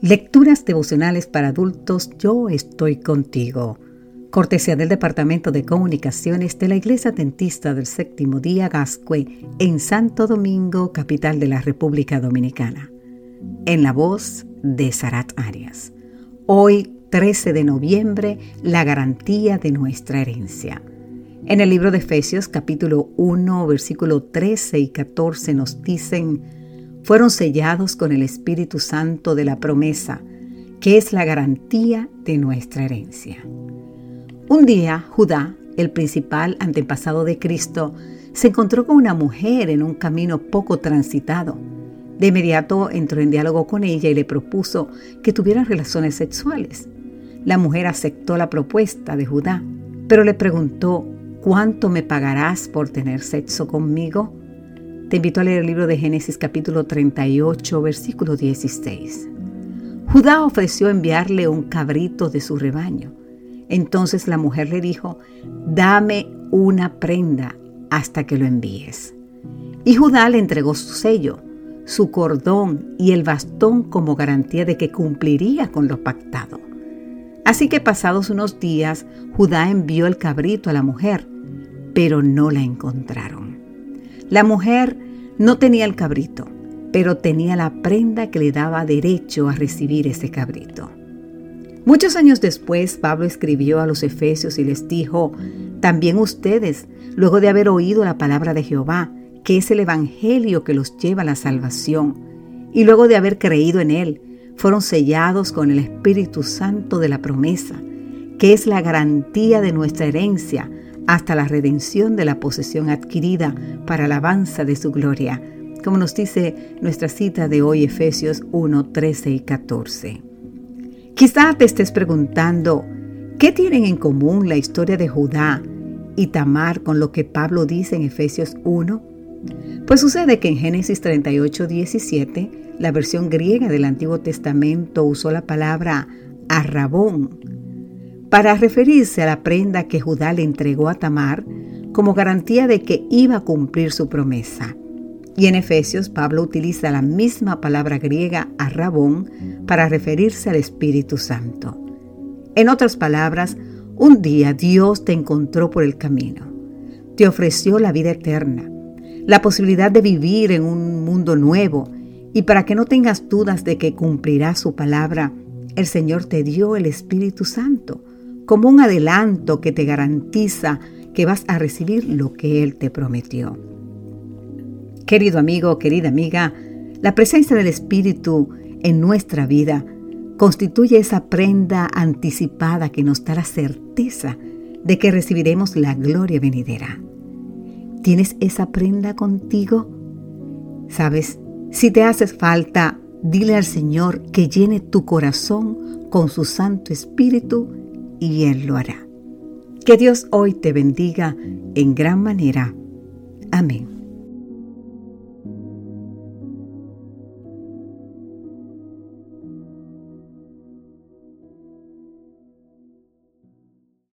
Lecturas devocionales para adultos, yo estoy contigo. Cortesía del Departamento de Comunicaciones de la Iglesia Dentista del Séptimo Día Gascue en Santo Domingo, capital de la República Dominicana. En la voz de Sarat Arias. Hoy, 13 de noviembre, la garantía de nuestra herencia. En el libro de Efesios capítulo 1, versículo 13 y 14 nos dicen, fueron sellados con el Espíritu Santo de la promesa, que es la garantía de nuestra herencia. Un día, Judá, el principal antepasado de Cristo, se encontró con una mujer en un camino poco transitado. De inmediato entró en diálogo con ella y le propuso que tuvieran relaciones sexuales. La mujer aceptó la propuesta de Judá, pero le preguntó, ¿cuánto me pagarás por tener sexo conmigo? Te invito a leer el libro de Génesis capítulo 38, versículo 16. Judá ofreció enviarle un cabrito de su rebaño. Entonces la mujer le dijo, dame una prenda hasta que lo envíes. Y Judá le entregó su sello, su cordón y el bastón como garantía de que cumpliría con lo pactado. Así que pasados unos días, Judá envió el cabrito a la mujer, pero no la encontraron. La mujer no tenía el cabrito, pero tenía la prenda que le daba derecho a recibir ese cabrito. Muchos años después, Pablo escribió a los Efesios y les dijo, también ustedes, luego de haber oído la palabra de Jehová, que es el Evangelio que los lleva a la salvación, y luego de haber creído en él, fueron sellados con el Espíritu Santo de la promesa, que es la garantía de nuestra herencia hasta la redención de la posesión adquirida para alabanza de su gloria, como nos dice nuestra cita de hoy Efesios 1, 13 y 14. Quizá te estés preguntando, ¿qué tienen en común la historia de Judá y Tamar con lo que Pablo dice en Efesios 1? Pues sucede que en Génesis 38, 17, la versión griega del Antiguo Testamento usó la palabra arrabón para referirse a la prenda que Judá le entregó a Tamar como garantía de que iba a cumplir su promesa. Y en Efesios Pablo utiliza la misma palabra griega arrabón para referirse al Espíritu Santo. En otras palabras, un día Dios te encontró por el camino, te ofreció la vida eterna, la posibilidad de vivir en un mundo nuevo y para que no tengas dudas de que cumplirá su palabra, el Señor te dio el Espíritu Santo como un adelanto que te garantiza que vas a recibir lo que Él te prometió. Querido amigo, querida amiga, la presencia del Espíritu en nuestra vida constituye esa prenda anticipada que nos da la certeza de que recibiremos la gloria venidera. ¿Tienes esa prenda contigo? Sabes, si te haces falta, dile al Señor que llene tu corazón con su Santo Espíritu y Él lo hará. Que Dios hoy te bendiga en gran manera. Amén.